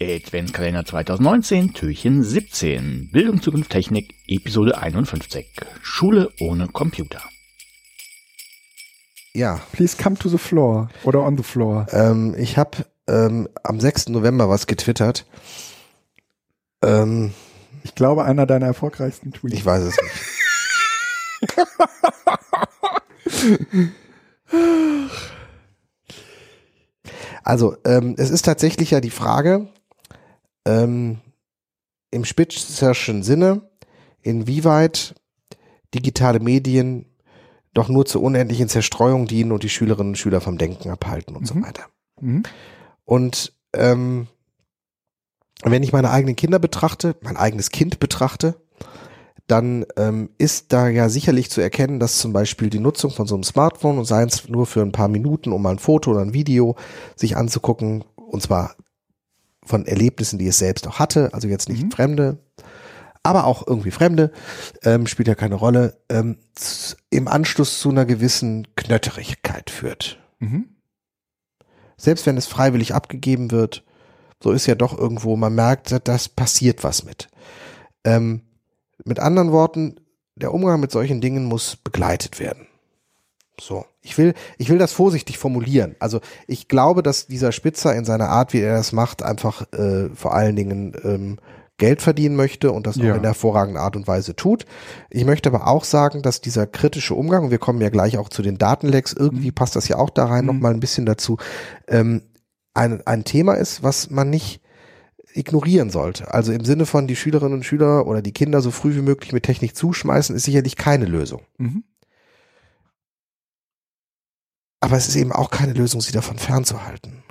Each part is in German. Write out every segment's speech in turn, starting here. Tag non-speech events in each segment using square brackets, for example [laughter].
Adventskalender 2019, Türchen 17. Bildung, Zukunft, Technik, Episode 51. Schule ohne Computer. Ja, Please come to the floor oder on the floor. ähm, ich habe ähm, am 6. November was getwittert. Ähm, Ich glaube, einer deiner erfolgreichsten Tweets. ich weiß es nicht. [laughs] Also, ähm, es ist tatsächlich ja die Frage, ähm, im spitzerschen Sinne, inwieweit digitale Medien doch nur zur unendlichen Zerstreuung dienen und die Schülerinnen und Schüler vom Denken abhalten und so Mhm. weiter. Mhm. Und ähm, wenn ich meine eigenen Kinder betrachte, mein eigenes Kind betrachte, dann ähm, ist da ja sicherlich zu erkennen, dass zum Beispiel die Nutzung von so einem Smartphone und sei es nur für ein paar Minuten, um mal ein Foto oder ein Video sich anzugucken, und zwar von Erlebnissen, die es selbst auch hatte, also jetzt nicht Mhm. Fremde, aber auch irgendwie Fremde, ähm, spielt ja keine Rolle, ähm, im Anschluss zu einer gewissen Knötterigkeit führt Mhm. selbst wenn es freiwillig abgegeben wird, so ist ja doch irgendwo, man merkt, da- das passiert was mit. Ähm, mit anderen Worten, der Umgang mit solchen Dingen muss begleitet werden. So, ich will, ich will das vorsichtig formulieren. Also ich glaube, dass dieser Spitzer in seiner Art, wie er das macht, einfach äh, vor allen Dingen ähm, Geld verdienen möchte und das Ja. auch in hervorragender Art und Weise tut. Ich möchte aber auch sagen, dass dieser kritische Umgang, und wir kommen ja gleich auch zu den Datenlecks, irgendwie passt das ja auch da rein, Mhm. noch mal ein bisschen dazu, ähm, ein, ein Thema ist, was man nicht ignorieren sollte. Also im Sinne von die Schülerinnen und Schüler oder die Kinder so früh wie möglich mit Technik zuschmeißen, ist sicherlich keine Lösung. Mhm. Aber es ist eben auch keine Lösung, sie davon fernzuhalten.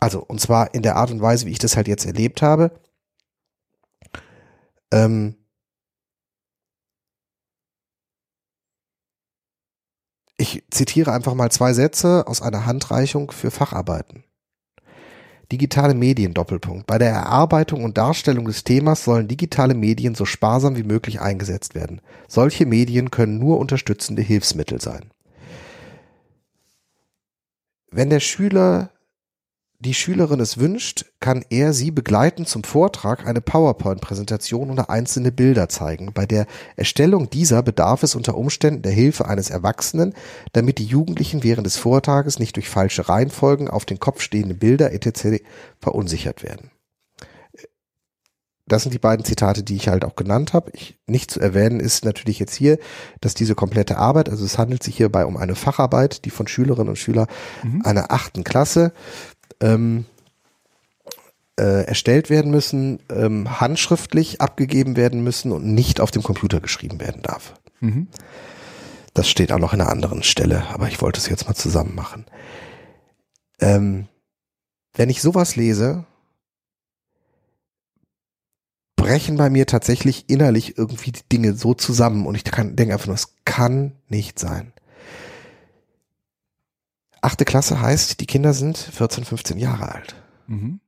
Also, und zwar in der Art und Weise, wie ich das halt jetzt erlebt habe. Ähm, ich zitiere einfach mal zwei Sätze aus einer Handreichung für Facharbeiten. Digitale Medien Doppelpunkt. Bei der Erarbeitung und Darstellung des Themas sollen digitale Medien so sparsam wie möglich eingesetzt werden. Solche Medien können nur unterstützende Hilfsmittel sein. Wenn der Schüler die Schülerin es wünscht, kann er sie begleiten zum Vortrag, eine PowerPoint-Präsentation oder einzelne Bilder zeigen. Bei der Erstellung dieser bedarf es unter Umständen der Hilfe eines Erwachsenen, damit die Jugendlichen während des Vortrages nicht durch falsche Reihenfolgen auf den Kopf stehende Bilder etc. verunsichert werden. Das sind die beiden Zitate, die ich halt auch genannt habe. Ich, nicht zu erwähnen ist natürlich jetzt hier, dass diese komplette Arbeit, also es handelt sich hierbei um eine Facharbeit, die von Schülerinnen und Schülern Mhm. einer achten Klasse ähm, äh, erstellt werden müssen, ähm, handschriftlich abgegeben werden müssen und nicht auf dem Computer geschrieben werden darf. Mhm. Das steht auch noch in einer anderen Stelle, aber ich wollte es jetzt mal zusammen machen. Ähm, wenn ich sowas lese, brechen bei mir tatsächlich innerlich irgendwie die Dinge so zusammen und ich kann, denke einfach nur, es kann nicht sein. Achte Klasse heißt, die Kinder sind 14, 15 Jahre alt. Mhm.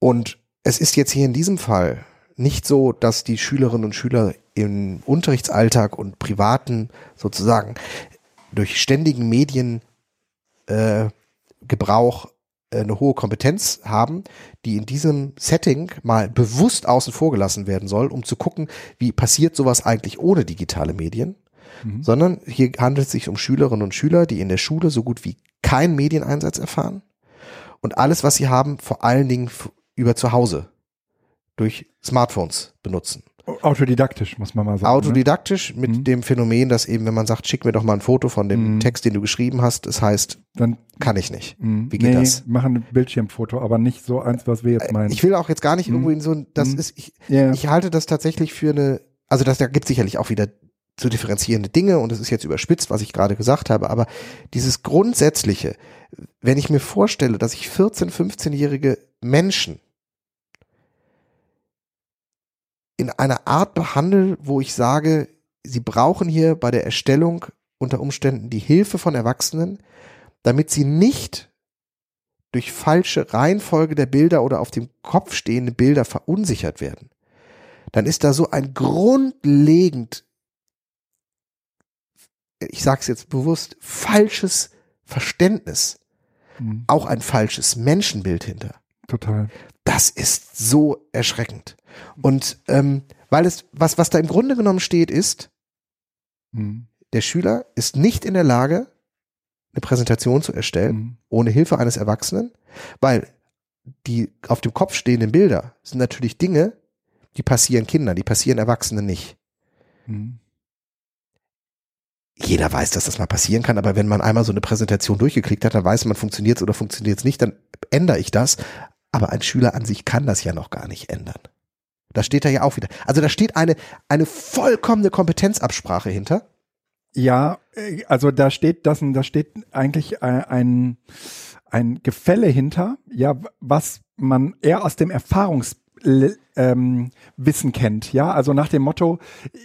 Und es ist jetzt hier in diesem Fall nicht so, dass die Schülerinnen und Schüler im Unterrichtsalltag und privaten sozusagen durch ständigen Mediengebrauch äh, Gebrauch, eine hohe Kompetenz haben, die in diesem Setting mal bewusst außen vor gelassen werden soll, um zu gucken, wie passiert sowas eigentlich ohne digitale Medien, Mhm. sondern hier handelt es sich um Schülerinnen und Schüler, die in der Schule so gut wie keinen Medieneinsatz erfahren und alles, was sie haben, vor allen Dingen über zu Hause durch Smartphones benutzen. Autodidaktisch, muss man mal sagen. ne? Autodidaktisch mit Mhm. dem Phänomen, dass eben, wenn man sagt, schick mir doch mal ein Foto von dem Mhm. Text, den du geschrieben hast, das heißt, Dann, kann ich nicht. mh, Wie geht nee, das? machen ein Bildschirmfoto, aber nicht so eins, was wir jetzt meinen. Ich will auch jetzt gar nicht Mhm. irgendwo in so ein, das Mhm. ist, ich, ja. ich halte das tatsächlich für eine, also das, da gibt sicherlich auch wieder zu differenzierende Dinge und das ist jetzt überspitzt, was ich gerade gesagt habe, aber dieses Grundsätzliche, wenn ich mir vorstelle, dass ich 14-, 15-jährige Menschen in einer Art behandle, wo ich sage, sie brauchen hier bei der Erstellung unter Umständen die Hilfe von Erwachsenen, damit sie nicht durch falsche Reihenfolge der Bilder oder auf dem Kopf stehende Bilder verunsichert werden, dann ist da so ein grundlegend, ich sage es jetzt bewusst, falsches Verständnis Mhm. auch ein falsches Menschenbild hinter. Total. Das ist so erschreckend. Und ähm, weil es, was, was da im Grunde genommen steht, ist, Mhm. der Schüler ist nicht in der Lage, eine Präsentation zu erstellen, Mhm. ohne Hilfe eines Erwachsenen, weil die auf dem Kopf stehenden Bilder sind natürlich Dinge, die passieren Kindern, die passieren Erwachsenen nicht. Mhm. Jeder weiß, dass das mal passieren kann, aber wenn man einmal so eine Präsentation durchgeklickt hat, dann weiß man, funktioniert es oder funktioniert es nicht, dann ändere ich das. Aber ein Schüler an sich kann das ja noch gar nicht ändern. Da steht da ja auch wieder. Also da steht eine, eine vollkommene Kompetenzabsprache hinter. Ja, äh, also da steht das, da steht eigentlich ein, ein, Gefälle hinter, ja, was man eher aus dem Erfahrungs ähm, Wissen kennt, ja, also nach dem Motto,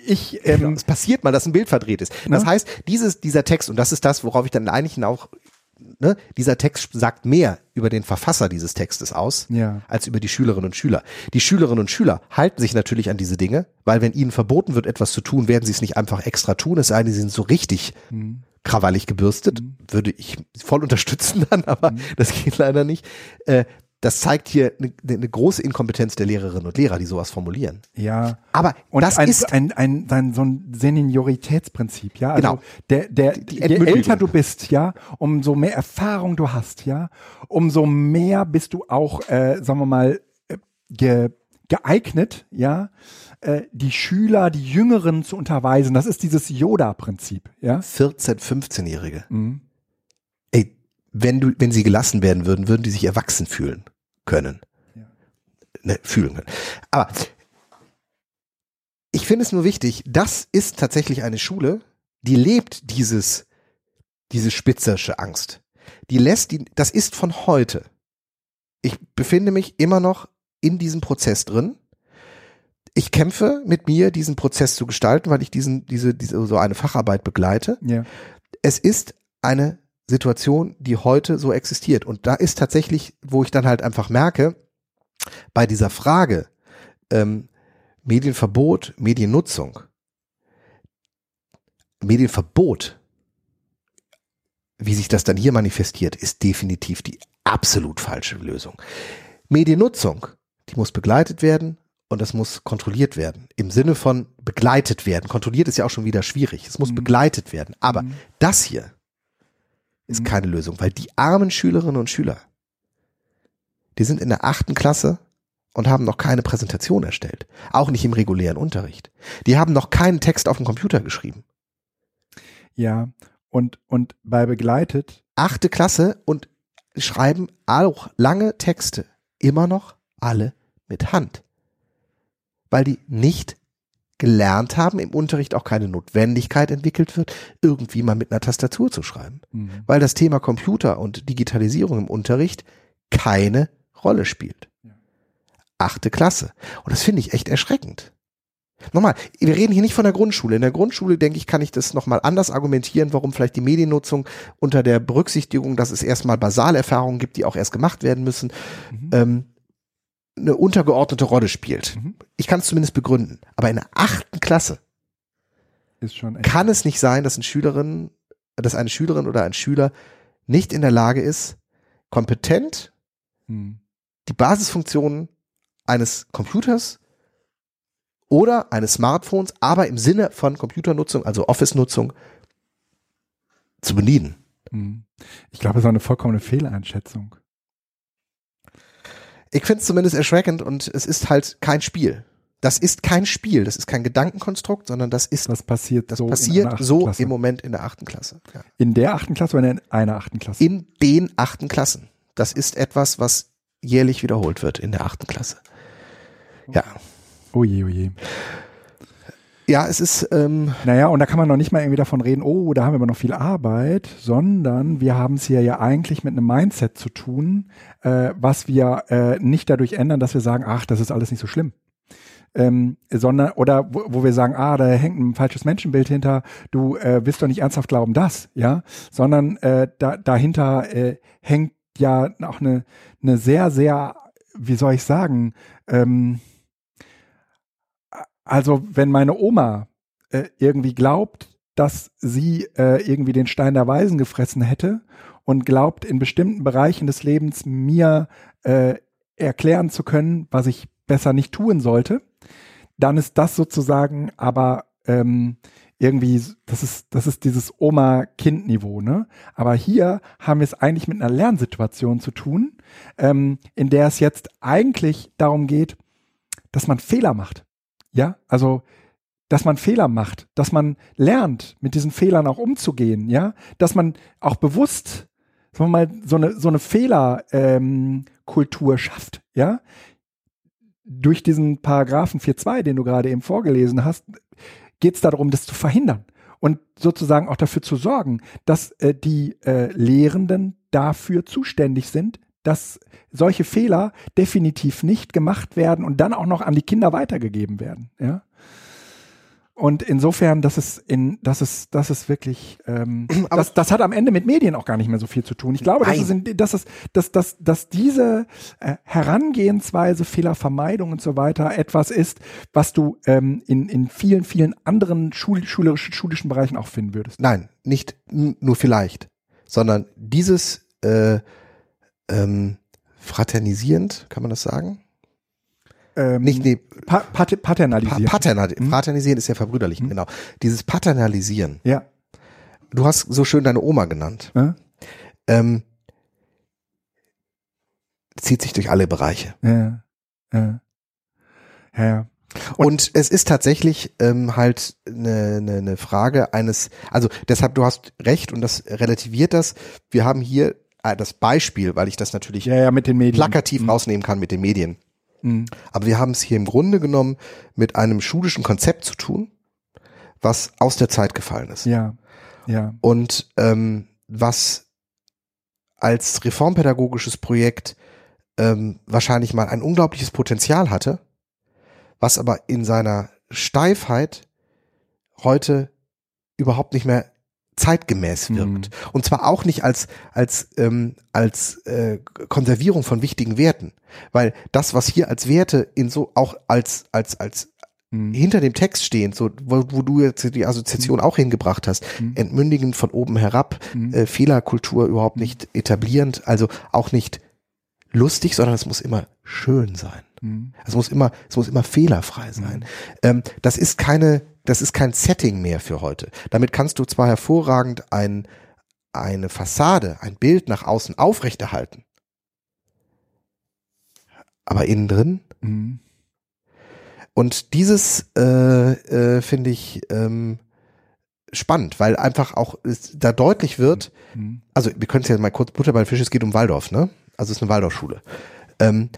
ich ähm, es passiert mal, dass ein Bild verdreht ist. Das Ne? heißt, dieses, dieser Text, und das ist das, worauf ich dann eigentlich auch, ne, dieser Text sagt mehr über den Verfasser dieses Textes aus, Ja. als über die Schülerinnen und Schüler. Die Schülerinnen und Schüler halten sich natürlich an diese Dinge, weil wenn ihnen verboten wird, etwas zu tun, werden sie es nicht einfach extra tun, es sei denn, sie sind so richtig hm, krawallig gebürstet, würde ich voll unterstützen dann, aber das geht leider nicht. Äh, das zeigt hier eine, eine große Inkompetenz der Lehrerinnen und Lehrer, die sowas formulieren. ja, Aber und das ein, ist ein, ein, ein, so ein Senioritätsprinzip, ja. Also Genau. Der, der, Die je Entmündigung. älter du bist, ja, umso mehr Erfahrung du hast, ja, umso mehr bist du auch, äh, sagen wir mal, äh, ge, geeignet, ja, äh, die Schüler, die Jüngeren zu unterweisen. Das ist dieses Yoda-Prinzip, ja. 14-, 15-Jährige. Mhm. Wenn du, wenn sie gelassen werden würden, würden die sich erwachsen fühlen können. Ja. Ne, fühlen können. Aber ich finde es nur wichtig, das ist tatsächlich eine Schule, die lebt dieses, diese spitzersche Angst. Die lässt die, das ist von heute. Ich befinde mich immer noch in diesem Prozess drin. Ich kämpfe mit mir, diesen Prozess zu gestalten, weil ich diesen, diese, diese, so eine Facharbeit begleite Ja. es ist eine Situation, die heute so existiert. Und da ist tatsächlich, wo ich dann halt einfach merke, bei dieser Frage ähm, Medienverbot, Mediennutzung, Medienverbot, wie sich das dann hier manifestiert, ist definitiv die absolut falsche Lösung. Mediennutzung, die muss begleitet werden und das muss kontrolliert werden. Im Sinne von begleitet werden. Kontrolliert ist ja auch schon wieder schwierig. Es muss Mhm. begleitet werden. Aber Mhm. das hier ist Mhm. keine Lösung, weil die armen Schülerinnen und Schüler, die sind in der achten Klasse und haben noch keine Präsentation erstellt. Auch nicht im regulären Unterricht. Die haben noch keinen Text auf dem Computer geschrieben. Ja. Und, und bei begleitet, Achte Klasse und schreiben auch lange Texte. Immer noch alle mit Hand. Weil die nicht gelernt haben, im Unterricht auch keine Notwendigkeit entwickelt wird, irgendwie mal mit einer Tastatur zu schreiben. mhm. weil das Thema Computer und Digitalisierung im Unterricht keine Rolle spielt. Ja. Achte Klasse. Und das finde ich echt erschreckend. Nochmal, wir reden hier nicht von der Grundschule. In der Grundschule, denke ich, kann ich das nochmal anders argumentieren, warum vielleicht die Mediennutzung unter der Berücksichtigung, dass es erstmal Basalerfahrungen gibt, die auch erst gemacht werden müssen, Mhm. ähm, eine untergeordnete Rolle spielt. Mhm. Ich kann es zumindest begründen. Aber in der achten Klasse kann es nicht sein, dass eine Schülerin, dass eine Schülerin oder ein Schüler nicht in der Lage ist, kompetent Mhm. die Basisfunktionen eines Computers oder eines Smartphones, aber im Sinne von Computernutzung, also Office-Nutzung, zu bedienen. Mhm. Ich glaube, es war eine vollkommene Fehleinschätzung. Ich finde es zumindest erschreckend und es ist halt kein Spiel. Das ist kein Spiel, das ist kein Gedankenkonstrukt, sondern das ist, Das passiert das so passiert so Klasse. im Moment in der achten Klasse. Ja. In der achten Klasse oder in einer achten Klasse? In den achten Klassen. Das ist etwas, was jährlich wiederholt wird in der achten Klasse. Ja. Oh je, oh je. Ja, es ist, ähm, Naja, und da kann man noch nicht mal irgendwie davon reden, oh, da haben wir aber noch viel Arbeit, sondern wir haben es hier ja eigentlich mit einem Mindset zu tun, äh, was wir äh, nicht dadurch ändern, dass wir sagen, ach, das ist alles nicht so schlimm. Ähm, sondern, oder wo, wo wir sagen, ah, da hängt ein falsches Menschenbild hinter, du äh, wirst doch nicht ernsthaft glauben, das, ja, sondern äh, da, dahinter äh, hängt ja auch eine, eine sehr, sehr, wie soll ich sagen, ähm, also wenn meine Oma äh, irgendwie glaubt, dass sie äh, irgendwie den Stein der Weisen gefressen hätte und glaubt in bestimmten Bereichen des Lebens mir äh, erklären zu können, was ich besser nicht tun sollte, dann ist das sozusagen aber ähm, irgendwie, das ist, das ist dieses Oma-Kind-Niveau, ne? Aber hier haben wir es eigentlich mit einer Lernsituation zu tun, ähm, in der es jetzt eigentlich darum geht, dass man Fehler macht. Ja, also dass man Fehler macht, dass man lernt, mit diesen Fehlern auch umzugehen, ja, dass man auch bewusst, sagen wir mal, so eine, so eine Fehlerkultur ähm, schafft, ja. Durch diesen Paragraphen 4.2, den du gerade eben vorgelesen hast, geht es darum, das zu verhindern und sozusagen auch dafür zu sorgen, dass äh, die äh, Lehrenden dafür zuständig sind, dass solche Fehler definitiv nicht gemacht werden und dann auch noch an die Kinder weitergegeben werden. Ja? Und insofern, das ist in, das ist, das ist wirklich, ähm, [clears throat] das, das hat am Ende mit Medien auch gar nicht mehr so viel zu tun. Ich glaube, dass, es in, dass, es, dass, dass, dass diese äh, Herangehensweise, Fehlervermeidung und so weiter etwas ist, was du ähm, in, in vielen, vielen anderen schul schulischen, schulischen Bereichen auch finden würdest. Nein, nicht nur vielleicht, sondern dieses äh, ähm, fraternisierend, kann man das sagen? ähm, nicht nee, pa pat paternalisieren. Pa paternal mhm. Fraternisieren ist ja verbrüderlichen, mhm. genau. Dieses Paternalisieren. Ja. Du hast so schön deine Oma genannt. Ja. Ähm, zieht sich durch alle Bereiche. Ja. Ja. ja. Und, und es ist tatsächlich ähm, halt eine, eine, eine Frage eines, also deshalb, du hast recht und das relativiert das. Wir haben hier das Beispiel, weil ich das natürlich ja, ja, mit den Medien. plakativ mhm. rausnehmen kann mit den Medien. Mhm. Aber wir haben es hier im Grunde genommen mit einem schulischen Konzept zu tun, was aus der Zeit gefallen ist. Ja, ja. Und ähm, was als reformpädagogisches Projekt ähm, wahrscheinlich mal ein unglaubliches Potenzial hatte, was aber in seiner Steifheit heute überhaupt nicht mehr zeitgemäß wirkt. Mhm. Und zwar auch nicht als, als, ähm, als äh, Konservierung von wichtigen Werten. Weil das, was hier als Werte in so auch als, als, als mhm. hinter dem Text stehend, so wo, wo du jetzt die Assoziation mhm. auch hingebracht hast, mhm. entmündigen von oben herab, mhm. äh, Fehlerkultur überhaupt nicht etablierend, also auch nicht lustig, sondern es muss immer schön sein. Es muss immer, es muss immer fehlerfrei sein. Ähm, das ist keine das ist kein Setting mehr für heute. Damit kannst du zwar hervorragend ein, eine Fassade, ein Bild nach außen aufrechterhalten, aber innen drin. Mhm. Und dieses äh, äh, finde ich ähm, spannend, weil einfach auch da deutlich wird, mhm. also wir können es ja mal kurz Butter bei den Fisch, es geht um Waldorf, ne? Also es ist eine Waldorfschule. Ähm,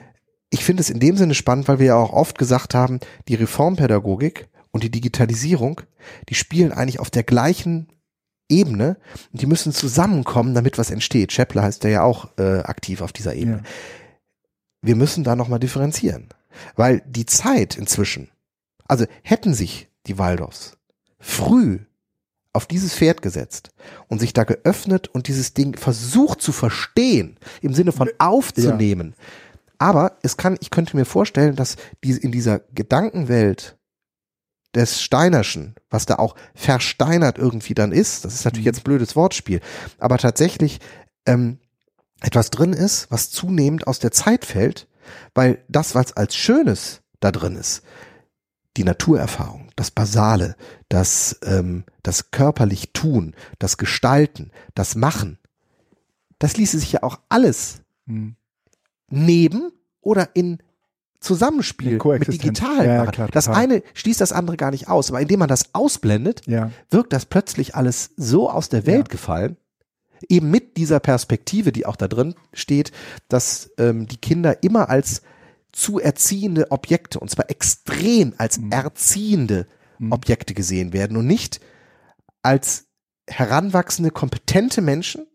ich finde es in dem Sinne spannend, weil wir ja auch oft gesagt haben, die Reformpädagogik und die Digitalisierung, die spielen eigentlich auf der gleichen Ebene und die müssen zusammenkommen, damit was entsteht. Schäppler heißt der ja auch äh, aktiv auf dieser Ebene. Ja. Wir müssen da nochmal differenzieren, weil die Zeit inzwischen, also hätten sich die Waldorfs früh auf dieses Pferd gesetzt und sich da geöffnet und dieses Ding versucht zu verstehen, im Sinne von aufzunehmen. Ja. Aber es kann, ich könnte mir vorstellen, dass die in dieser Gedankenwelt des Steinerschen, was da auch versteinert irgendwie dann ist, das ist natürlich mhm. jetzt ein blödes Wortspiel, aber tatsächlich ähm, etwas drin ist, was zunehmend aus der Zeit fällt, weil das, was als Schönes da drin ist, die Naturerfahrung, das Basale, das, ähm, das körperlich Tun, das Gestalten, das Machen, das ließe sich ja auch alles mhm. neben oder in Zusammenspiel mit digital ja, klar, Das eine schließt das andere gar nicht aus, aber indem man das ausblendet, ja. wirkt das plötzlich alles so aus der Welt gefallen, eben mit dieser Perspektive, die auch da drin steht, dass ähm, die Kinder immer als zu erziehende Objekte, und zwar extrem als mhm. erziehende mhm. Objekte gesehen werden und nicht als heranwachsende, kompetente Menschen,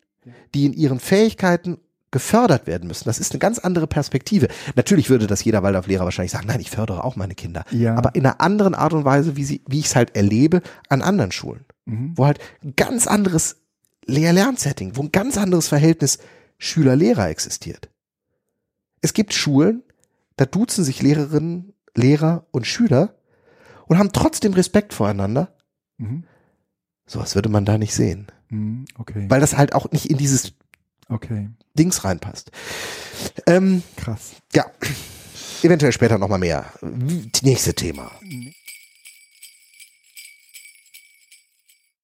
die in ihren Fähigkeiten gefördert werden müssen. Das ist eine ganz andere Perspektive. Natürlich würde das jeder Waldorflehrer wahrscheinlich sagen, nein, ich fördere auch meine Kinder. Ja. Aber in einer anderen Art und Weise, wie, sie, wie ich es halt erlebe an anderen Schulen. Mhm. Wo halt ein ganz anderes Lehr-Lernsetting, wo ein ganz anderes Verhältnis Schüler-Lehrer existiert. Es gibt Schulen, da duzen sich Lehrerinnen, Lehrer und Schüler und haben trotzdem Respekt voreinander. Mhm. Sowas würde man da nicht sehen. Mhm, okay. Weil das halt auch nicht in dieses Okay, Dings reinpasst. Ähm, krass. ja, eventuell später nochmal mehr. Nächste Thema.